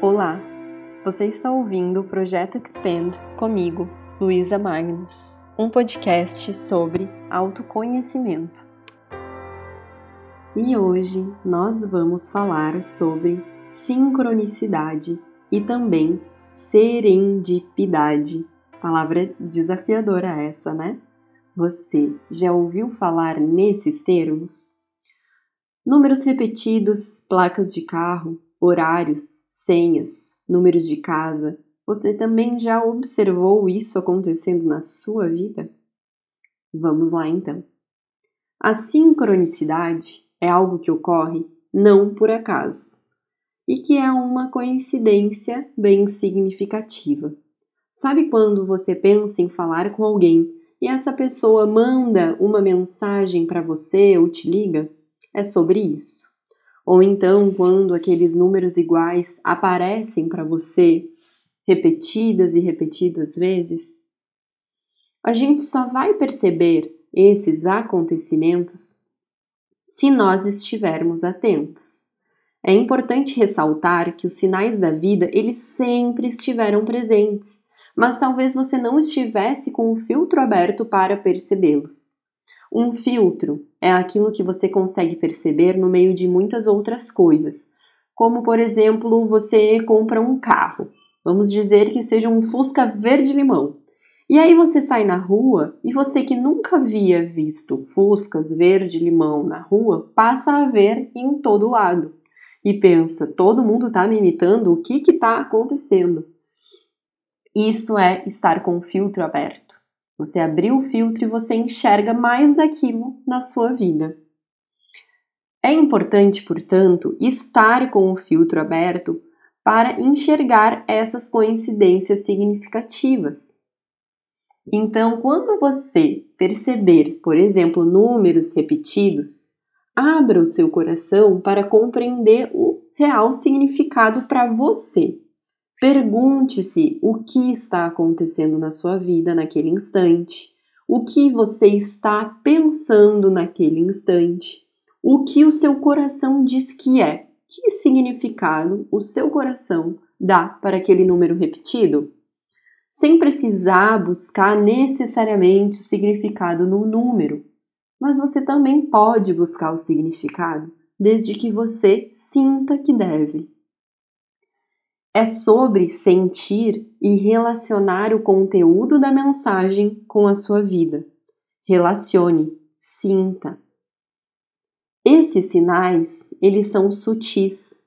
Olá, você está ouvindo o Projeto Expand comigo, Luísa Magnus, um podcast sobre autoconhecimento. E hoje nós vamos falar sobre sincronicidade e também serendipidade. Palavra desafiadora essa, né? Você já ouviu falar nesses termos? Números repetidos, placas de carro, horários, senhas, números de casa. Você também já observou isso acontecendo na sua vida? Vamos lá então. A sincronicidade é algo que ocorre não por acaso e que é uma coincidência bem significativa. Sabe quando você pensa em falar com alguém e essa pessoa manda uma mensagem para você ou te liga? É sobre isso. Ou então, quando aqueles números iguais aparecem para você repetidas e repetidas vezes, a gente só vai perceber esses acontecimentos se nós estivermos atentos. É importante ressaltar que os sinais da vida, eles sempre estiveram presentes, mas talvez você não estivesse com o filtro aberto para percebê-los. Um filtro é aquilo que você consegue perceber no meio de muitas outras coisas, como por exemplo, você compra um carro. Vamos dizer que seja um Fusca verde-limão. E aí você sai na rua e você que nunca havia visto Fuscas verde-limão na rua, passa a ver em todo lado. E pensa, todo mundo está me imitando, o que está acontecendo? Isso é estar com o filtro aberto. Você abriu o filtro e você enxerga mais daquilo na sua vida. É importante, portanto, estar com o filtro aberto para enxergar essas coincidências significativas. Então, quando você perceber, por exemplo, números repetidos, abra o seu coração para compreender o real significado para você. Pergunte-se o que está acontecendo na sua vida naquele instante, o que você está pensando naquele instante, o que o seu coração diz que é, que significado o seu coração dá para aquele número repetido, sem precisar buscar necessariamente o significado no número. Mas você também pode buscar o significado, desde que você sinta que deve é sobre sentir e relacionar o conteúdo da mensagem com a sua vida. Relacione, sinta. Esses sinais, eles são sutis.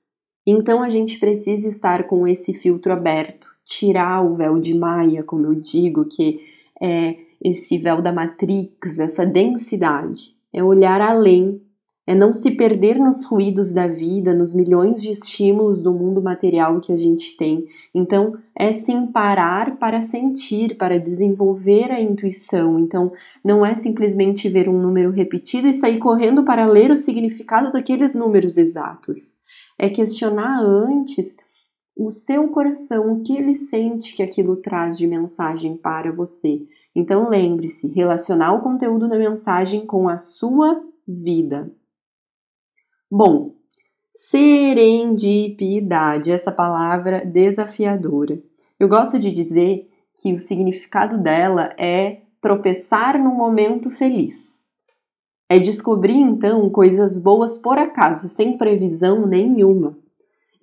Então a gente precisa estar com esse filtro aberto, tirar o véu de Maia, como eu digo, que é esse véu da Matrix, essa densidade. É olhar além é não se perder nos ruídos da vida, nos milhões de estímulos do mundo material que a gente tem. Então, é sim parar para sentir, para desenvolver a intuição. Então, não é simplesmente ver um número repetido e sair correndo para ler o significado daqueles números exatos. É questionar antes o seu coração, o que ele sente que aquilo traz de mensagem para você. Então, lembre-se, relacionar o conteúdo da mensagem com a sua vida. Bom, serendipidade, essa palavra desafiadora. Eu gosto de dizer que o significado dela é tropeçar no momento feliz. É descobrir então coisas boas por acaso, sem previsão nenhuma.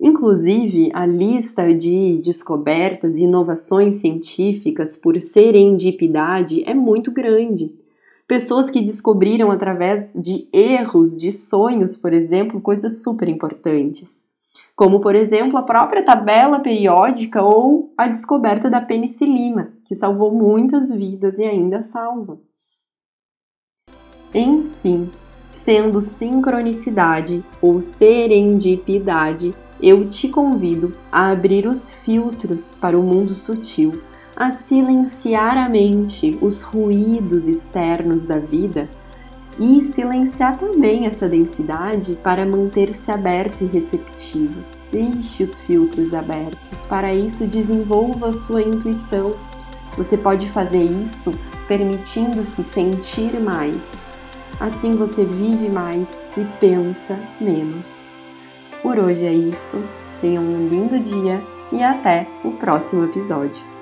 Inclusive, a lista de descobertas e inovações científicas por serendipidade é muito grande pessoas que descobriram através de erros, de sonhos, por exemplo, coisas super importantes. Como, por exemplo, a própria tabela periódica ou a descoberta da penicilina, que salvou muitas vidas e ainda salva. Enfim, sendo sincronicidade ou serendipidade, eu te convido a abrir os filtros para o mundo sutil a silenciar a mente, os ruídos externos da vida e silenciar também essa densidade para manter-se aberto e receptivo. Deixe os filtros abertos. Para isso, desenvolva a sua intuição. Você pode fazer isso permitindo-se sentir mais. Assim você vive mais e pensa menos. Por hoje é isso. tenham um lindo dia e até o próximo episódio.